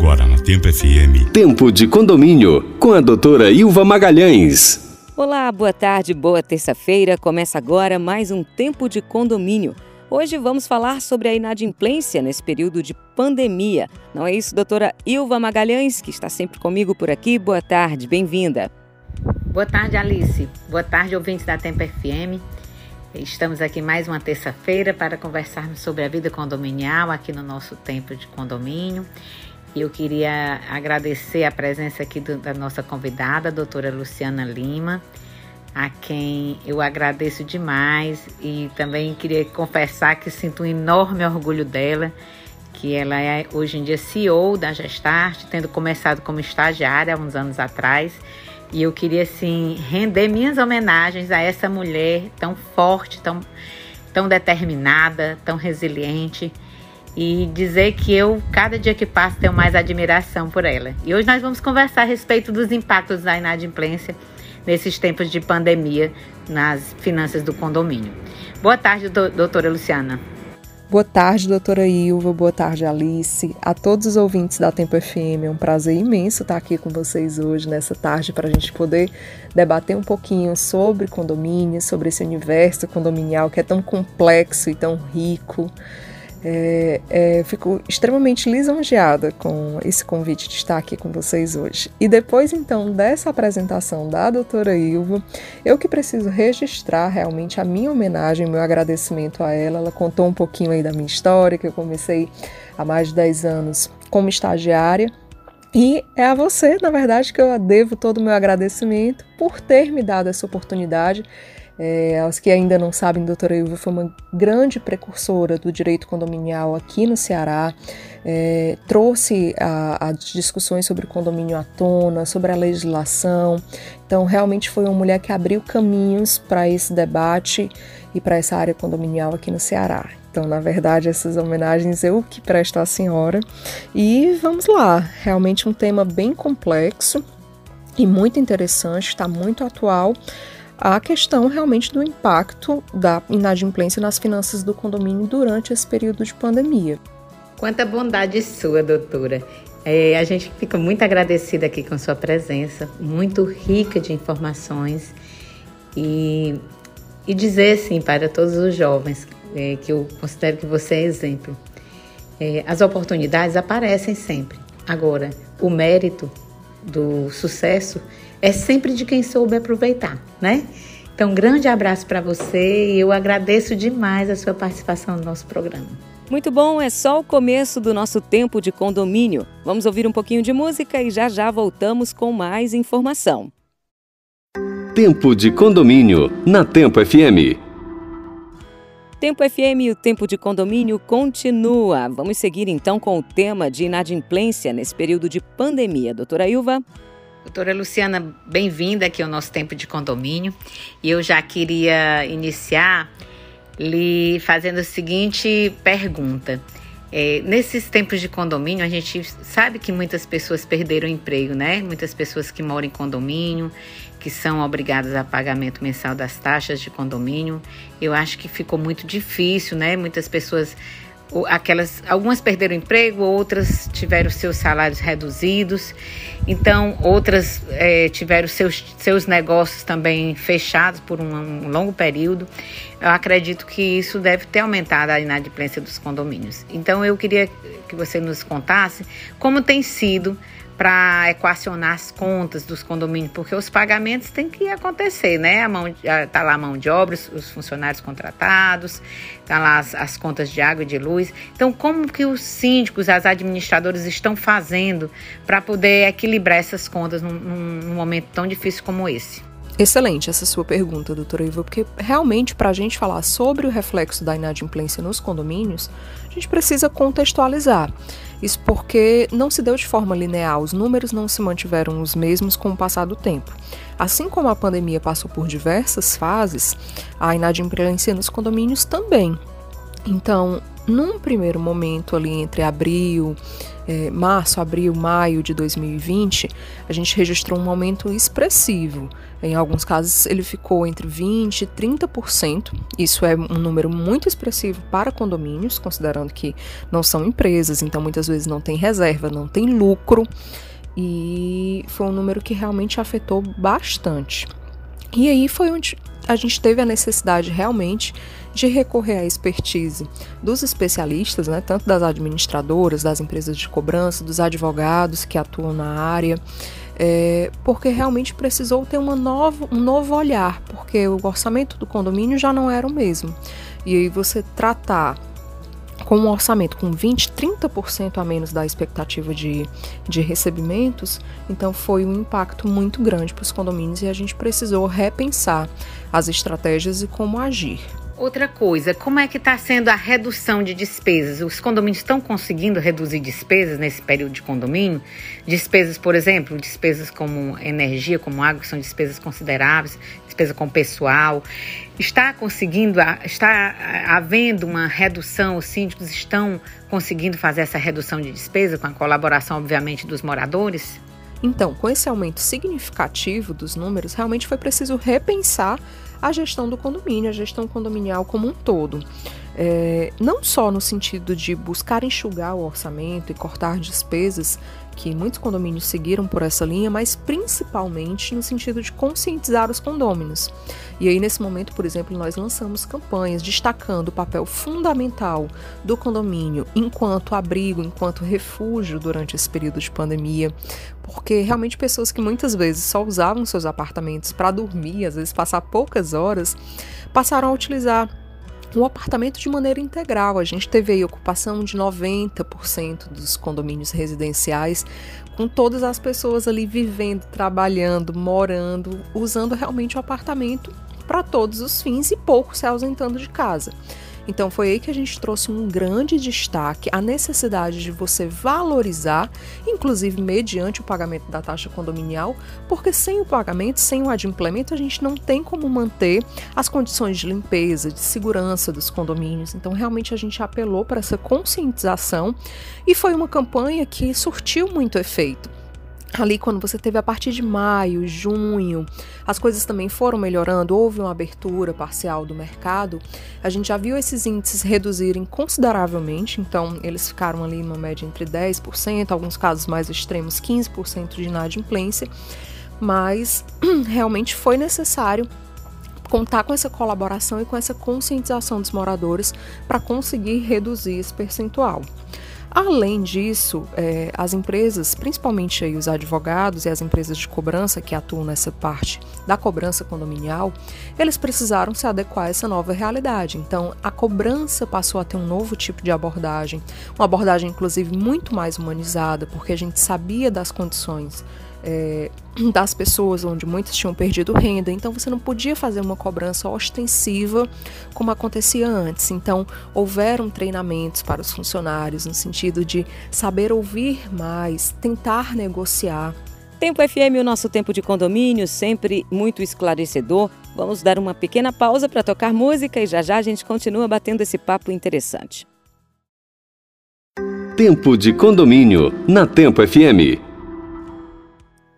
Agora na Tempo FM. Tempo de condomínio com a doutora Ilva Magalhães. Olá, boa tarde, boa terça-feira. Começa agora mais um Tempo de Condomínio. Hoje vamos falar sobre a inadimplência nesse período de pandemia. Não é isso, doutora Ilva Magalhães, que está sempre comigo por aqui? Boa tarde, bem-vinda. Boa tarde, Alice. Boa tarde, ouvintes da Tempo FM. Estamos aqui mais uma terça-feira para conversarmos sobre a vida condominial aqui no nosso tempo de condomínio. Eu queria agradecer a presença aqui do, da nossa convidada, a doutora Luciana Lima, a quem eu agradeço demais e também queria confessar que sinto um enorme orgulho dela, que ela é hoje em dia CEO da Gestart, tendo começado como estagiária há uns anos atrás e eu queria, assim, render minhas homenagens a essa mulher tão forte, tão, tão determinada, tão resiliente. E dizer que eu, cada dia que passa, tenho mais admiração por ela. E hoje nós vamos conversar a respeito dos impactos da inadimplência nesses tempos de pandemia nas finanças do condomínio. Boa tarde, doutora Luciana. Boa tarde, doutora Ilva. Boa tarde, Alice. A todos os ouvintes da Tempo FM, é um prazer imenso estar aqui com vocês hoje, nessa tarde, para a gente poder debater um pouquinho sobre condomínio, sobre esse universo condominial que é tão complexo e tão rico. É, é, fico extremamente lisonjeada com esse convite de estar aqui com vocês hoje. E depois, então, dessa apresentação da doutora Ilva, eu que preciso registrar realmente a minha homenagem, meu agradecimento a ela. Ela contou um pouquinho aí da minha história, que eu comecei há mais de 10 anos como estagiária. E é a você, na verdade, que eu devo todo o meu agradecimento por ter me dado essa oportunidade é, aos que ainda não sabem, doutora Ilva foi uma grande precursora do direito condominial aqui no Ceará, é, trouxe as discussões sobre o condomínio à tona, sobre a legislação. Então, realmente foi uma mulher que abriu caminhos para esse debate e para essa área condominial aqui no Ceará. Então, na verdade, essas homenagens eu que presto à senhora. E vamos lá, realmente um tema bem complexo e muito interessante, está muito atual a questão realmente do impacto da inadimplência nas finanças do condomínio durante esse período de pandemia. Quanta bondade sua, doutora. É, a gente fica muito agradecida aqui com sua presença, muito rica de informações e, e dizer assim para todos os jovens é, que eu considero que você é exemplo. É, as oportunidades aparecem sempre. Agora, o mérito do sucesso é sempre de quem soube aproveitar, né? Então, um grande abraço para você e eu agradeço demais a sua participação no nosso programa. Muito bom, é só o começo do nosso tempo de condomínio. Vamos ouvir um pouquinho de música e já já voltamos com mais informação. Tempo de condomínio na Tempo FM. Tempo FM, o tempo de condomínio continua. Vamos seguir então com o tema de inadimplência nesse período de pandemia. Doutora Ilva. Doutora Luciana, bem-vinda aqui ao nosso tempo de condomínio. E eu já queria iniciar lhe fazendo a seguinte pergunta. É, nesses tempos de condomínio, a gente sabe que muitas pessoas perderam o emprego, né? Muitas pessoas que moram em condomínio, que são obrigadas a pagamento mensal das taxas de condomínio. Eu acho que ficou muito difícil, né? Muitas pessoas aquelas algumas perderam emprego, outras tiveram seus salários reduzidos, então outras é, tiveram seus, seus negócios também fechados por um, um, longo período. Eu acredito que isso deve ter aumentado a inadimplência dos condomínios. Então eu queria que você nos contasse como tem sido para equacionar as contas dos condomínios, porque os pagamentos têm que acontecer, né? A mão, tá lá a mão de obra, os funcionários contratados, tá lá as, as contas de água e de luz. Então, como que os síndicos, as administradoras estão fazendo para poder equilibrar essas contas num, num momento tão difícil como esse? Excelente essa sua pergunta, doutora Iva, porque realmente para a gente falar sobre o reflexo da inadimplência nos condomínios, a gente precisa contextualizar. Isso porque não se deu de forma linear, os números não se mantiveram os mesmos com o passar do tempo. Assim como a pandemia passou por diversas fases, a inadimplência nos condomínios também. Então, num primeiro momento ali entre abril, é, março, abril, maio de 2020, a gente registrou um aumento expressivo. Em alguns casos, ele ficou entre 20% e 30%. Isso é um número muito expressivo para condomínios, considerando que não são empresas, então muitas vezes não tem reserva, não tem lucro. E foi um número que realmente afetou bastante. E aí foi onde a gente teve a necessidade realmente de recorrer à expertise dos especialistas, né, tanto das administradoras, das empresas de cobrança, dos advogados que atuam na área, é, porque realmente precisou ter uma nova, um novo olhar, porque o orçamento do condomínio já não era o mesmo. E aí você tratar com um orçamento com 20, 30% a menos da expectativa de, de recebimentos, então foi um impacto muito grande para os condomínios e a gente precisou repensar as estratégias e como agir. Outra coisa, como é que está sendo a redução de despesas? Os condomínios estão conseguindo reduzir despesas nesse período de condomínio? Despesas, por exemplo, despesas como energia, como água, que são despesas consideráveis, despesa com pessoal. Está conseguindo, está havendo uma redução, os síndicos estão conseguindo fazer essa redução de despesa com a colaboração, obviamente, dos moradores? Então, com esse aumento significativo dos números, realmente foi preciso repensar a gestão do condomínio, a gestão condominial como um todo. É, não só no sentido de buscar enxugar o orçamento e cortar despesas, que muitos condomínios seguiram por essa linha, mas principalmente no sentido de conscientizar os condôminos. E aí, nesse momento, por exemplo, nós lançamos campanhas destacando o papel fundamental do condomínio enquanto abrigo, enquanto refúgio durante esse período de pandemia, porque realmente pessoas que muitas vezes só usavam seus apartamentos para dormir, às vezes passar poucas horas, passaram a utilizar o apartamento de maneira integral. A gente teve aí ocupação de 90% dos condomínios residenciais, com todas as pessoas ali vivendo, trabalhando, morando, usando realmente o apartamento para todos os fins e pouco se ausentando de casa. Então foi aí que a gente trouxe um grande destaque a necessidade de você valorizar, inclusive mediante o pagamento da taxa condominial, porque sem o pagamento, sem o adimplemento, a gente não tem como manter as condições de limpeza, de segurança dos condomínios. Então realmente a gente apelou para essa conscientização e foi uma campanha que surtiu muito efeito ali quando você teve a partir de maio, junho, as coisas também foram melhorando, houve uma abertura parcial do mercado, a gente já viu esses índices reduzirem consideravelmente, então eles ficaram ali numa média entre 10%, alguns casos mais extremos 15% de inadimplência, mas realmente foi necessário contar com essa colaboração e com essa conscientização dos moradores para conseguir reduzir esse percentual. Além disso, é, as empresas, principalmente os advogados e as empresas de cobrança que atuam nessa parte da cobrança condominial, eles precisaram se adequar a essa nova realidade. Então, a cobrança passou a ter um novo tipo de abordagem, uma abordagem inclusive muito mais humanizada, porque a gente sabia das condições é, das pessoas, onde muitas tinham perdido renda, então você não podia fazer uma cobrança ostensiva como acontecia antes. Então, houveram treinamentos para os funcionários no sentido de saber ouvir mais, tentar negociar. Tempo FM, o nosso tempo de condomínio, sempre muito esclarecedor. Vamos dar uma pequena pausa para tocar música e já já a gente continua batendo esse papo interessante. Tempo de condomínio, na Tempo FM.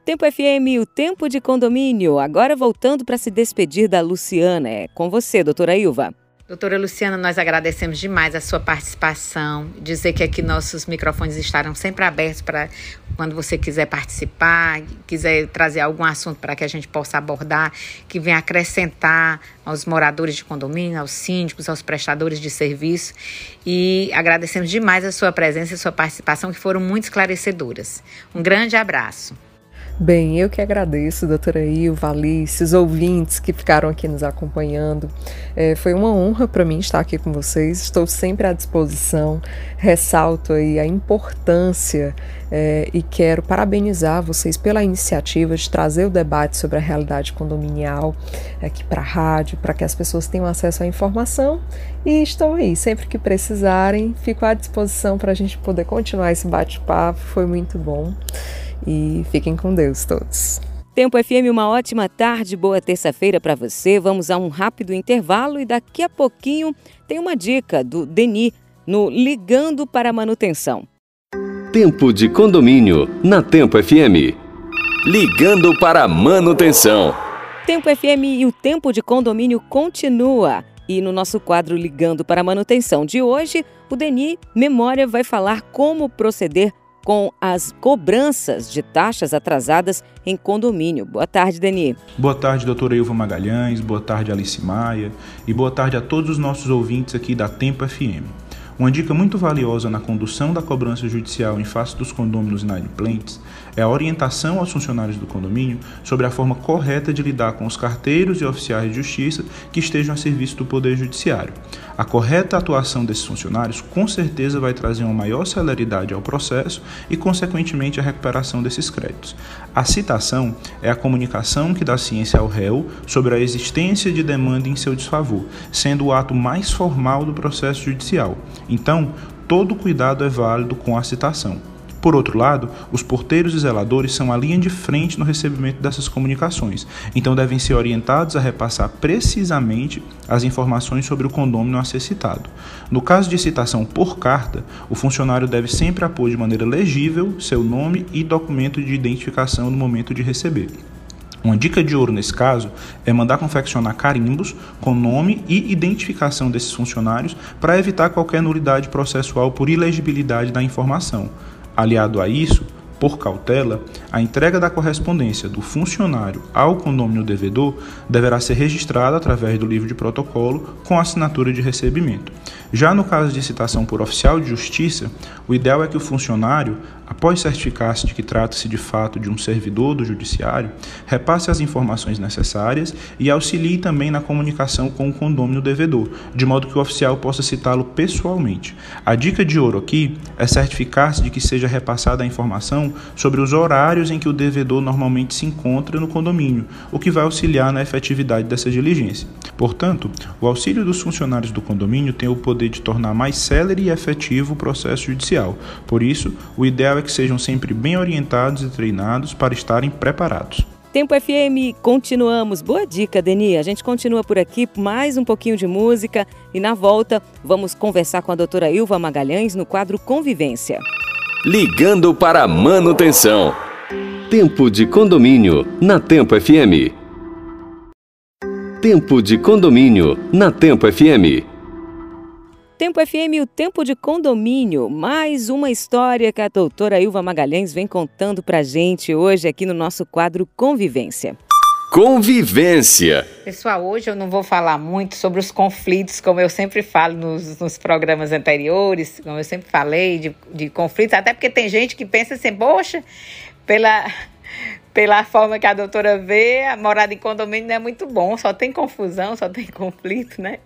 Tempo FM, o tempo de condomínio. Agora voltando para se despedir da Luciana. É com você, doutora Ilva. Doutora Luciana, nós agradecemos demais a sua participação. Dizer que aqui nossos microfones estarão sempre abertos para quando você quiser participar, quiser trazer algum assunto para que a gente possa abordar, que venha acrescentar aos moradores de condomínio, aos síndicos, aos prestadores de serviço. E agradecemos demais a sua presença e a sua participação, que foram muito esclarecedoras. Um grande abraço. Bem, eu que agradeço, doutora Ilva, Alice, os ouvintes que ficaram aqui nos acompanhando. É, foi uma honra para mim estar aqui com vocês, estou sempre à disposição. Ressalto aí a importância é, e quero parabenizar vocês pela iniciativa de trazer o debate sobre a realidade condominial aqui para a rádio, para que as pessoas tenham acesso à informação. E estou aí, sempre que precisarem, fico à disposição para a gente poder continuar esse bate-papo. Foi muito bom e fiquem com Deus todos. Tempo FM, uma ótima tarde, boa terça-feira para você. Vamos a um rápido intervalo e daqui a pouquinho tem uma dica do Deni no Ligando para a Manutenção. Tempo de Condomínio, na Tempo FM. Ligando para a manutenção. Tempo FM e o Tempo de Condomínio continua. E no nosso quadro Ligando para a Manutenção de hoje, o Deni Memória vai falar como proceder com as cobranças de taxas atrasadas em condomínio. Boa tarde, Deni. Boa tarde, doutora Ilva Magalhães, boa tarde, Alice Maia e boa tarde a todos os nossos ouvintes aqui da Tempo FM. Uma dica muito valiosa na condução da cobrança judicial em face dos condôminos inadimplentes é a orientação aos funcionários do condomínio sobre a forma correta de lidar com os carteiros e oficiais de justiça que estejam a serviço do Poder Judiciário. A correta atuação desses funcionários com certeza vai trazer uma maior celeridade ao processo e, consequentemente, a recuperação desses créditos. A citação é a comunicação que dá ciência ao réu sobre a existência de demanda em seu desfavor, sendo o ato mais formal do processo judicial. Então, todo cuidado é válido com a citação. Por outro lado, os porteiros e zeladores são a linha de frente no recebimento dessas comunicações, então devem ser orientados a repassar precisamente as informações sobre o condômino a ser citado. No caso de citação por carta, o funcionário deve sempre apor de maneira legível seu nome e documento de identificação no momento de receber. Uma dica de ouro nesse caso é mandar confeccionar carimbos com nome e identificação desses funcionários para evitar qualquer nulidade processual por ilegibilidade da informação. Aliado a isso, por cautela, a entrega da correspondência do funcionário ao condomínio devedor deverá ser registrada através do livro de protocolo com assinatura de recebimento. Já no caso de citação por oficial de justiça, o ideal é que o funcionário, após certificar-se de que trata-se de fato de um servidor do judiciário, repasse as informações necessárias e auxilie também na comunicação com o condômino devedor, de modo que o oficial possa citá-lo pessoalmente. A dica de ouro aqui é certificar-se de que seja repassada a informação sobre os horários em que o devedor normalmente se encontra no condomínio, o que vai auxiliar na efetividade dessa diligência. Portanto, o auxílio dos funcionários do condomínio tem o poder de tornar mais célere e efetivo o processo judicial. Por isso, o ideal é que sejam sempre bem orientados e treinados para estarem preparados. Tempo FM, continuamos. Boa dica, Deni. A gente continua por aqui, mais um pouquinho de música e na volta vamos conversar com a doutora Ilva Magalhães no quadro Convivência. Ligando para a manutenção. Tempo de condomínio na Tempo FM. Tempo de condomínio na Tempo FM. Tempo FM, o tempo de condomínio. Mais uma história que a doutora Ilva Magalhães vem contando pra gente hoje aqui no nosso quadro Convivência. Convivência. Pessoal, hoje eu não vou falar muito sobre os conflitos, como eu sempre falo nos, nos programas anteriores, como eu sempre falei de, de conflitos, até porque tem gente que pensa assim, poxa, pela, pela forma que a doutora vê, a morada em condomínio não é muito bom, só tem confusão, só tem conflito, né?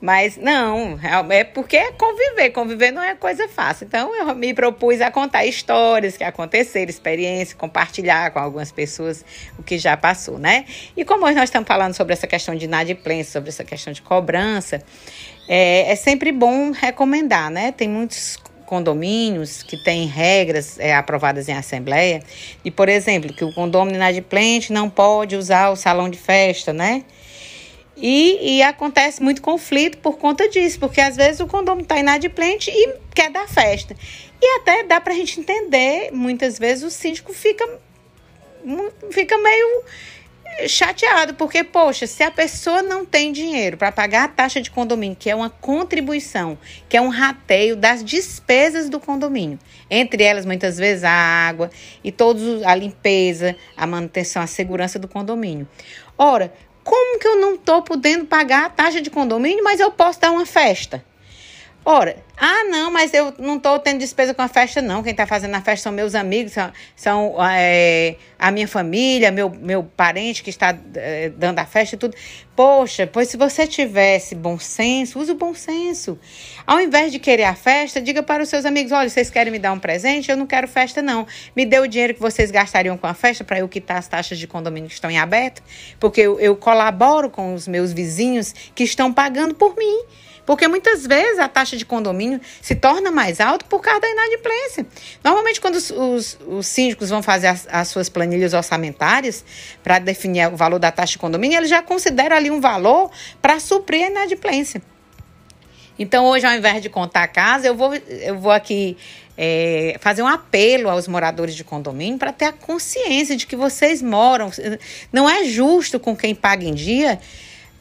Mas não, é porque é conviver, conviver não é coisa fácil. Então eu me propus a contar histórias que aconteceram, experiências, compartilhar com algumas pessoas o que já passou, né? E como hoje nós estamos falando sobre essa questão de inadimplência, sobre essa questão de cobrança, é, é sempre bom recomendar, né? Tem muitos condomínios que têm regras é, aprovadas em assembleia, e, por exemplo, que o condomínio inadimplente não pode usar o salão de festa, né? E, e acontece muito conflito por conta disso, porque às vezes o condomínio está inadimplente e quer dar festa. E até dá para a gente entender, muitas vezes o síndico fica, fica meio chateado, porque, poxa, se a pessoa não tem dinheiro para pagar a taxa de condomínio, que é uma contribuição, que é um rateio das despesas do condomínio, entre elas, muitas vezes, a água e todos a limpeza, a manutenção, a segurança do condomínio. Ora, como que eu não estou podendo pagar a taxa de condomínio, mas eu posso dar uma festa? Ora, ah, não, mas eu não estou tendo despesa com a festa, não. Quem está fazendo a festa são meus amigos, são, são é, a minha família, meu, meu parente que está é, dando a festa e tudo. Poxa, pois se você tivesse bom senso, use o bom senso. Ao invés de querer a festa, diga para os seus amigos: olha, vocês querem me dar um presente? Eu não quero festa, não. Me dê o dinheiro que vocês gastariam com a festa para eu quitar as taxas de condomínio que estão em aberto, porque eu, eu colaboro com os meus vizinhos que estão pagando por mim. Porque muitas vezes a taxa de condomínio se torna mais alta por causa da inadimplência. Normalmente, quando os, os, os síndicos vão fazer as, as suas planilhas orçamentárias para definir o valor da taxa de condomínio, eles já consideram ali um valor para suprir a inadimplência. Então, hoje, ao invés de contar a casa, eu vou, eu vou aqui é, fazer um apelo aos moradores de condomínio para ter a consciência de que vocês moram. Não é justo com quem paga em dia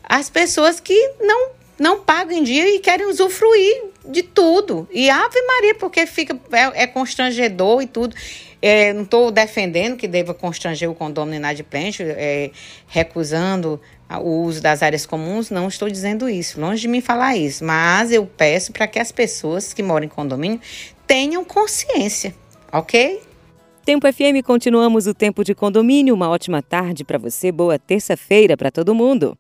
as pessoas que não, não pagam em dia e querem usufruir de tudo. E Ave Maria, porque fica é, é constrangedor e tudo. É, não estou defendendo que deva constranger o condomínio inadimplente, é, recusando o uso das áreas comuns, não estou dizendo isso, longe de mim falar isso, mas eu peço para que as pessoas que moram em condomínio tenham consciência, ok? Tempo FM, continuamos o tempo de condomínio. Uma ótima tarde para você, boa terça-feira para todo mundo.